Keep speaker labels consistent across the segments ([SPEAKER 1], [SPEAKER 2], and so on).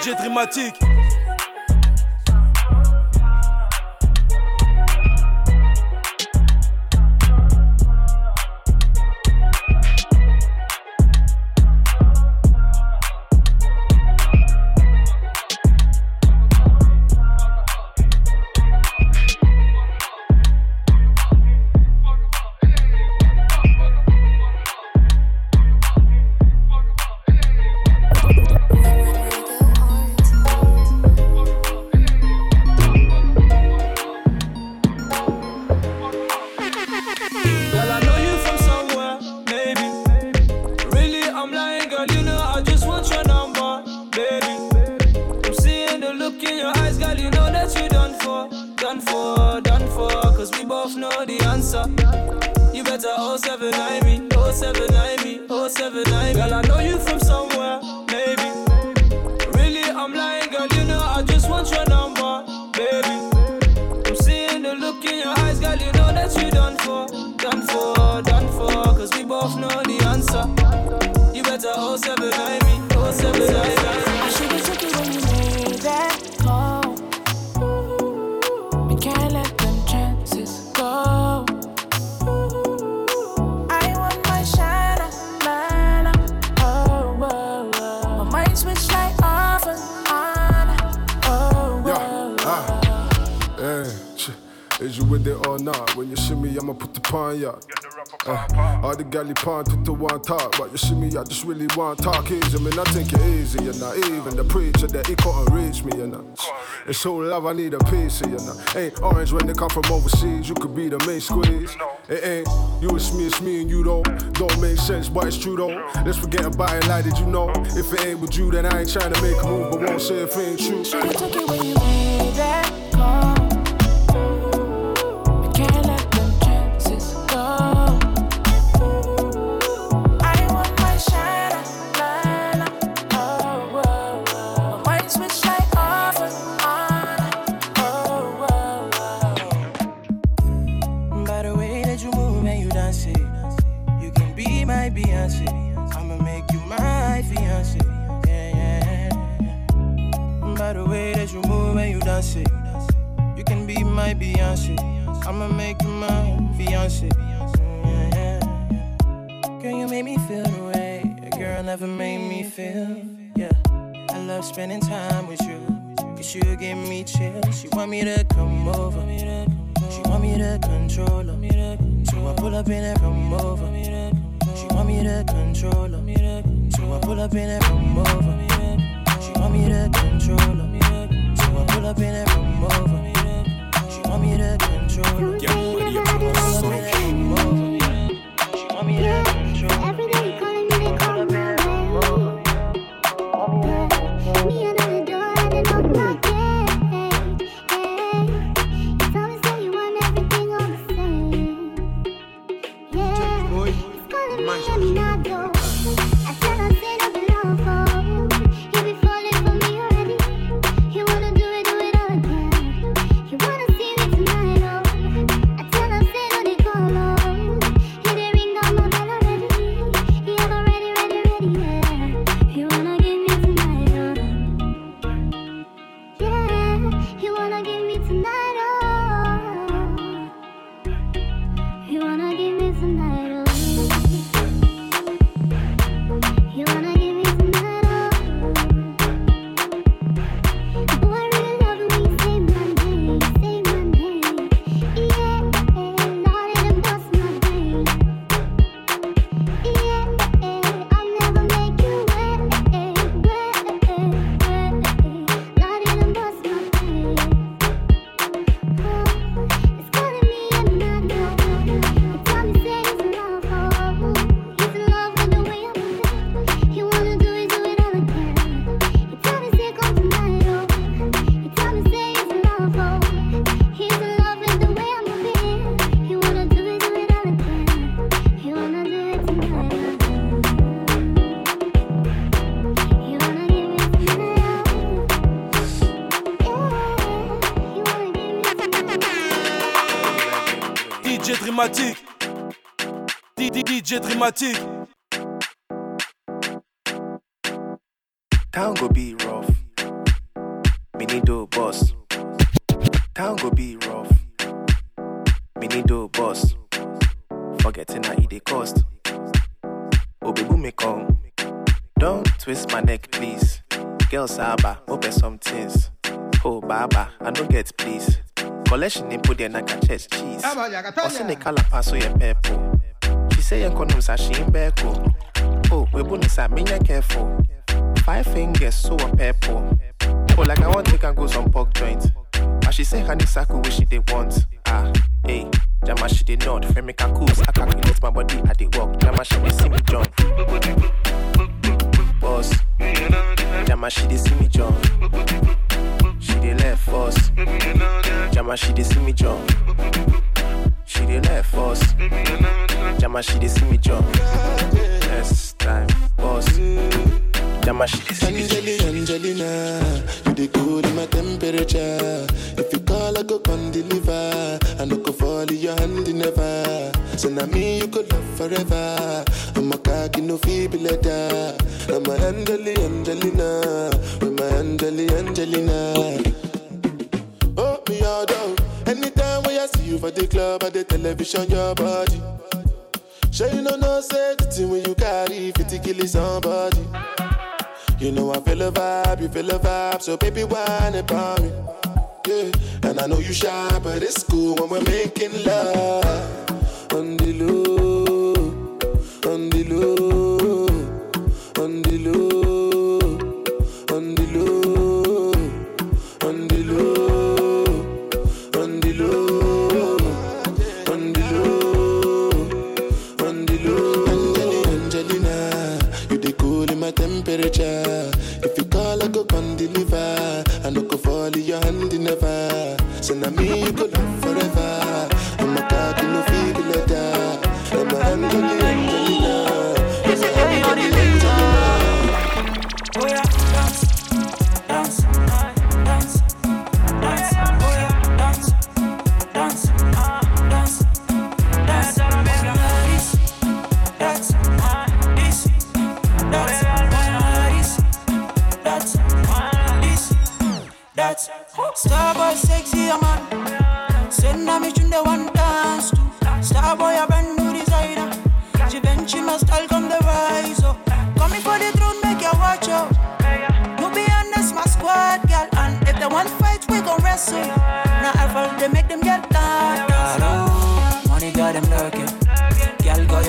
[SPEAKER 1] DJ Dramatique. The answer. You better 079 me, 079 I
[SPEAKER 2] should have took it when you made that call. We can't let them chances go. I want my shine, man. Oh, whoa, whoa. My mind switch like off and on. Oh,
[SPEAKER 3] Yeah, ah, eh, ch- Is you with it or not? When you shimmy, I'ma put the pawn ya. Uh, all the galley pawn to the one talk, but you see me, I just really want talk easy. I I think it easy, you know. Even the preacher that he couldn't reach me, you know. It's so love, I need a piece of you know. Ain't orange when they come from overseas, you could be the main squeeze. It ain't you, it's me, it's me and you though. Don't make sense, but it's true though. Let's forget about it, like did you know? If it ain't with you, then I ain't trying to make a move, but won't say if it ain't true.
[SPEAKER 2] Took it when you made that
[SPEAKER 4] move you can be my Beyonce. I'ma make you my fiance. Mm, yeah, yeah. Girl, you make me feel the way a girl never made me feel. Yeah, I love spending time with you. Cause you give me chills. She want me to come over. She want me to control her. So I pull up in and come over. She want me to control her. So I pull up in and come over. She want me to control her. Pull up in and come over. She want me to control her.
[SPEAKER 1] For
[SPEAKER 4] Pull up
[SPEAKER 1] DJ Dramatique.
[SPEAKER 5] Town go be rough. Me need do boss. Town go be rough. Me need do boss. Forgetting how it dey cost. Baby, me come. Don't twist my neck, please. Girl, Saba, open some things. Oh, Baba, I don't get please. Collection in put there na chest cheese. Osi ne kala paso ye pepo. Say yen konum sa she in beko. Oh, we bunny sa minya careful. Five fingers so a purple. Oh, like I want take and go some pork joint. But she say honey saku which she they want. Ah, hey, Jama she dey nod. Frame a coos. I calculate my body I dey walk. Jama she dey see me jump. Boss, Jama she dey see me jump. She dey left first. Jama she dey see me jump. She dey left first. Jama she dey see me jump. Next time, boss. Jama she dey see me jump.
[SPEAKER 6] Angelina, you the cool in my temperature. If you call, I go come deliver. I no go fall in your hand never. So now me you could love forever. I'm a cocky no feeble letter. I'm a Angeli, Angelina, with my Angeli, Angelina. Oh, me all down. Anytime when I see you for the club or the television, your body. Sure you know no say the thing when you carry 50 kill somebody. You know I feel a vibe, you feel a vibe, so baby whine about me. Yeah, and I know you shy, but it's cool when we're making love. On the low, on the low, never. Now me you go love forever. I'm a cocky no feeble letter. I'm a Angelina, Angelina.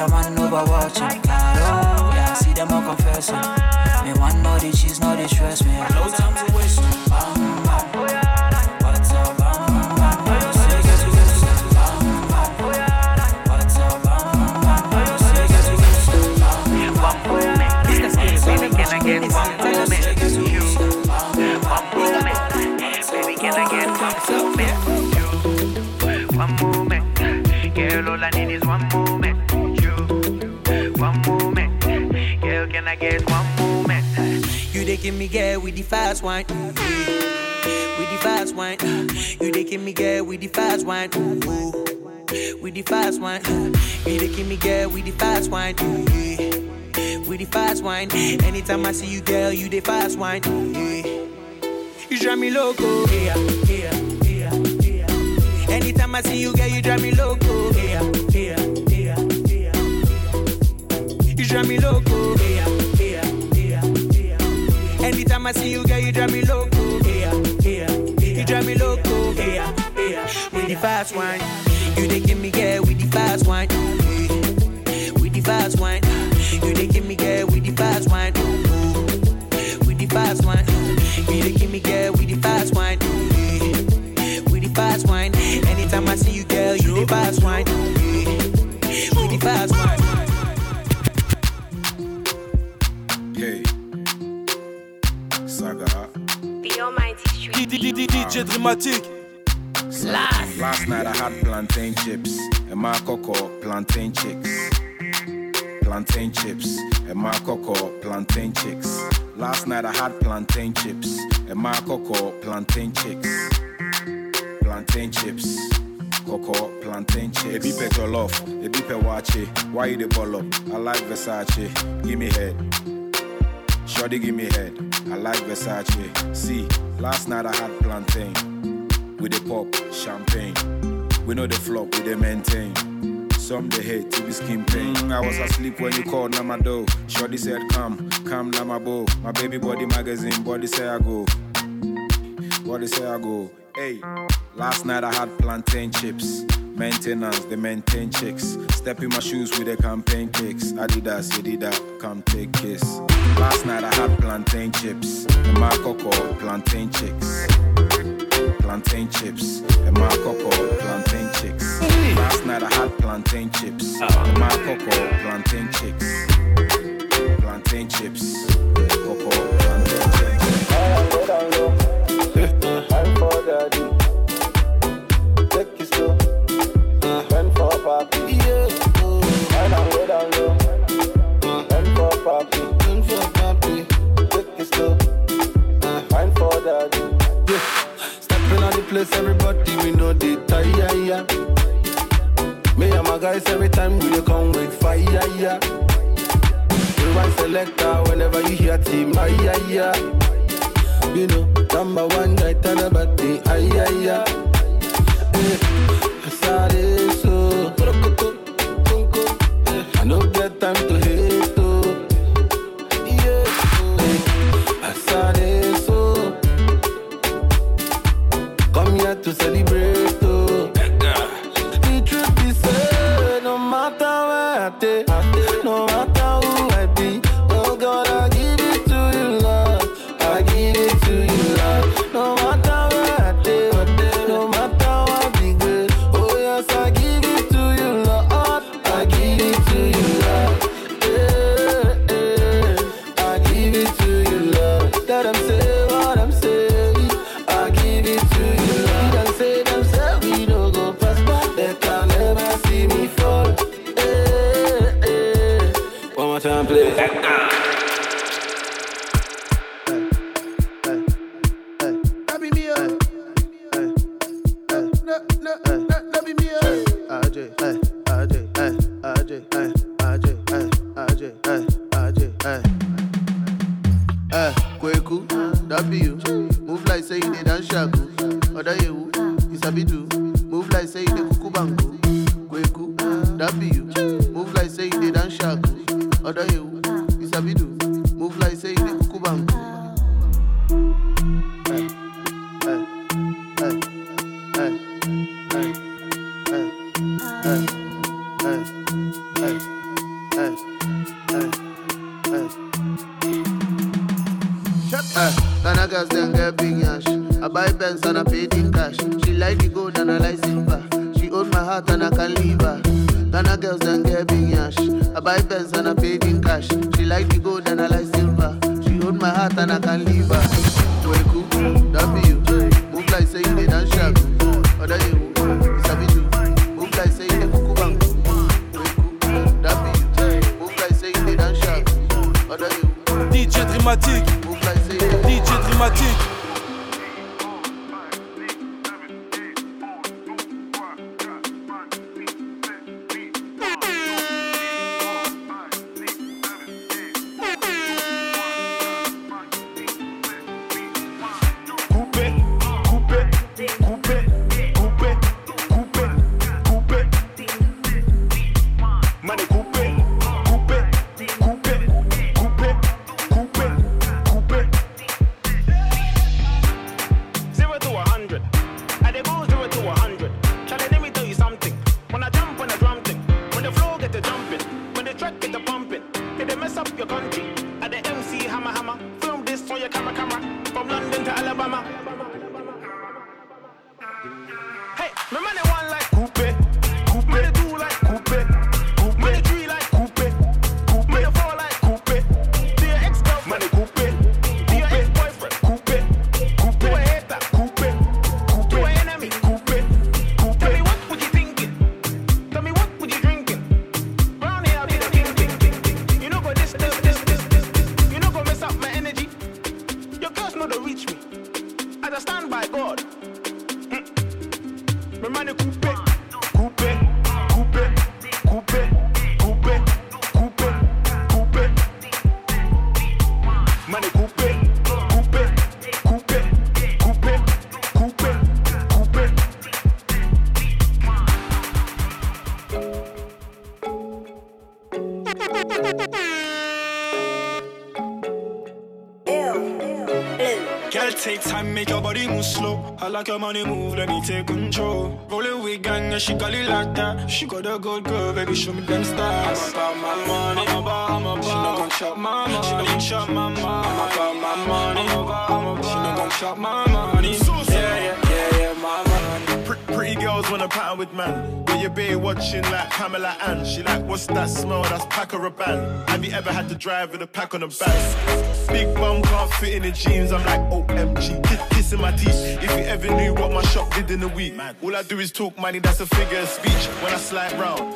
[SPEAKER 4] Girl, got your man over watching. Claro, yeah, see them all confessing. Me one know the cheese, no they stress me. No time to waste. Bam, bam.
[SPEAKER 7] Baby, can I get one moment, girl, all I need is one moment. You
[SPEAKER 4] give me girl with the fast wine, ooh, yeah. with the fast wine. Mm. You they give me girl with the fast wine, ooh, with the fast wine. You give me girl with the fast wine, ooh, yeah. with the fast wine. Anytime I see you, girl, you the fast wine, ooh, yeah. You drive me loco, yeah, yeah. Anytime I see you, girl, you drive me loco, yeah, yeah, yeah, yeah. You drive me loco, yeah. Anytime I see you, girl, you drive me loco, yeah, yeah, yeah. You drive me loco, yeah, yeah. With the fast wine, you they give me girl with the fast wine, with the fast wine. You they give me girl with the fast wine, with the fast wine. You they give me girl with the fast wine, with the fast wine. Anytime I see you, girl, you the fast wine,
[SPEAKER 8] DJ Dramatique.
[SPEAKER 9] Last night I had plantain chips and my cocoa plantain chicks. Plantain chips and my cocoa plantain chicks. Last night I had plantain chips and my cocoa plantain chicks. Plantain chips. Cocoa, plantain chips. Ebi pe jollof, ebi pe wache. Why you the ball up? I like Versace. Give me head. Shorty give me head. I like Versace. See, last night I had plantain with the pop champagne. We know the flop, we they maintain. Some they hate to be skin pain. I was asleep when you called now my. Shorty said, Come, come now bow. My baby body magazine, body say I go. Body say I go. Hey, last night I had plantain chips. Maintenance, they maintain chicks. Step in my shoes with the campaign kicks. Adidas, Adidas, come take kiss. Last night I had plantain chips. And my plantain chicks. Plantain chips. And my plantain chicks. Last night I had plantain chips. And my plantain chicks. Plantain chips. Plantain chicks.
[SPEAKER 8] I'm for daddy. Papi. Wine and go down low. Went for papi. Went for papi. Take it slow. Wine for daddy.
[SPEAKER 10] Stepping on the place, everybody we know the tire. Yeah. Me and my guys every time we dey come with fire. Yeah. We want selector whenever you hear team. Aye, aye, yeah. You know, number one guy tell about the aye, aye, yeah. maté. No, no, no,
[SPEAKER 8] that be me.
[SPEAKER 10] RJ, RJ, RJ, RJ, eh, RJ, eh, RJ, eh.
[SPEAKER 8] Kweku, that be you. Move like say dey dance shaku. You sabi do. Move like say dey kuku bango. Kweku, that be you. Move like say dey dance shaku. Other you, girls then get big yash. I buy Benz and I pay in cash. She like the gold and I like silver. She own my heart and I can leave her. Ghana girls then get big yash. I buy Benz and I pay in cash. She like the gold and I like silver. She own my heart and I can leave her. Kweku, that be you. Move like say you dey dance shaku. Other you, oh. you sabi do. Move like say you kuku bango. Kweku, that be you. Move like say you dey dance you.
[SPEAKER 11] DJ oh. Dramatique,
[SPEAKER 12] mathématiques
[SPEAKER 13] for your camera, camera. From London to Alabama. I like your money move, let me take control. Rolling with gang, yeah, she got it like that. She got a good girl, baby, show me them stars. I'm about my money, I'm about, I'm about. She not gon' chop my money, she not gon' chop my money. I'm about my money, I'm about, I'm about. She not gon' chop my money. Yeah,
[SPEAKER 14] girls wanna pattern with man. But your bae watching like Pamela Ann. She like, what's that smell? That's pack or a band. Have you ever had to drive with a pack on the back? Big bum can't fit in the jeans. I'm like, OMG, kiss, kissing my teeth. If you ever knew what my shop did in a week, all I do is talk money. That's a figure of speech. When I slide round,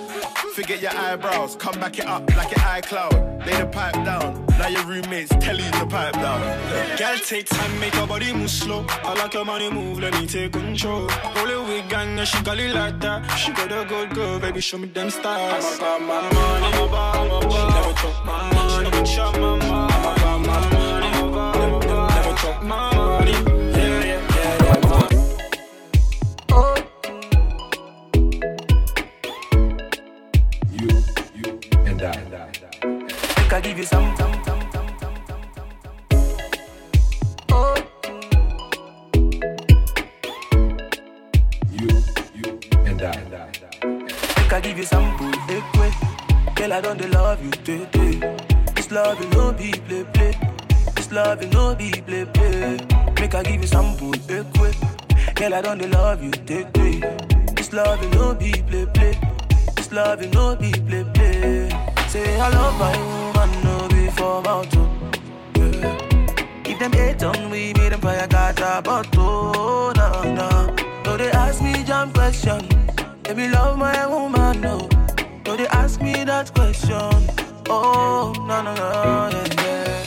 [SPEAKER 14] forget your eyebrows. Come back it up like your iCloud. Lay the pipe down. Now your roommates tell you to pipe down.
[SPEAKER 13] Girl, take time, make your body move slow. I like your money move, let me take control. Rolling with gang, she got it like that. She got a good girl, baby, show me them stars. I'm about my money, I'm about, I'm about. She never chop my money,
[SPEAKER 10] don't dey love you, baby. This love you no be play play. This love you no be play play. Say I love my woman, no be for to. Yeah. If them hate on we, meet them fire got a bottle, no, no. No, they ask me jump question. Let me love my woman, no. No, they ask me that question. Oh, no, no, no, yeah, yeah.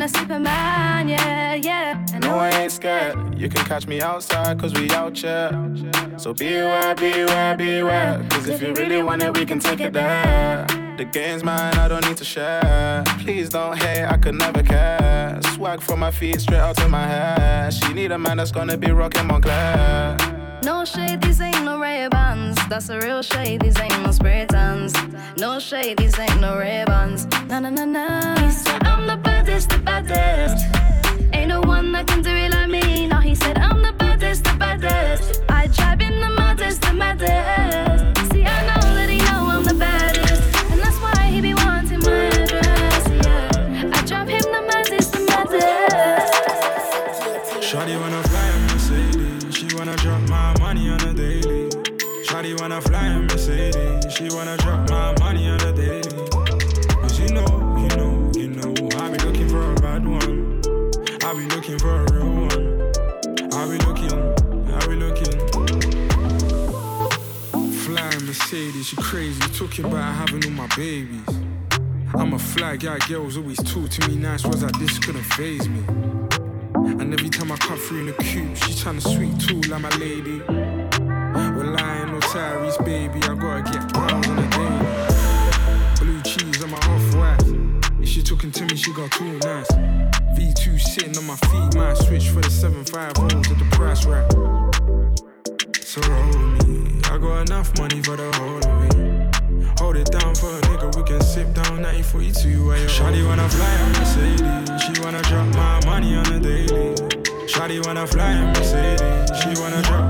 [SPEAKER 15] KP's better than a Superman. Yeah, yeah. And
[SPEAKER 16] No, I ain't scared. You can catch me outside, cause we out here. So beware, beware, beware. Cause if you really want it, we can take it there. The game's mine, I don't need to share. Please don't hate, I could never care. Swag from my feet straight out to my hair. She need a man that's gonna be rocking Moncler.
[SPEAKER 15] No shade, these ain't no Ray Bans. That's a real shade, these ain't no spray tans. No shade, these ain't no Ray Bans. Na na na na. He said I'm the baddest, the baddest. Ain't no one that can do it like me. No, he said I'm the baddest, the baddest. I drive in the maddest, the maddest.
[SPEAKER 13] Wanna fly in Mercedes, she wanna drop my money on a daily. Cause you know, you know, you know, I be looking for a bad one. I be looking for a real one. I be looking, I be looking. Flying Mercedes, you crazy. Talking about having all my babies. I'm a flag, yeah, girls always talk to me nice words like this couldn't phase me. And every time I come through in the coupe, she tryna sweet too like my lady. Tyrese, baby, I gotta get pounds on the daily. Blue cheese on my off white. If she talking to me, she got too nice. V2 sitting on my feet, might switch for the 7.5 holes at the price right. So with me, I got enough money for the whole of it. Hold it down for a nigga, we can sip down 1942 while you're Shawty wanna fly in Mercedes, she wanna drop my money on a daily. Shawty wanna fly in Mercedes, she wanna drop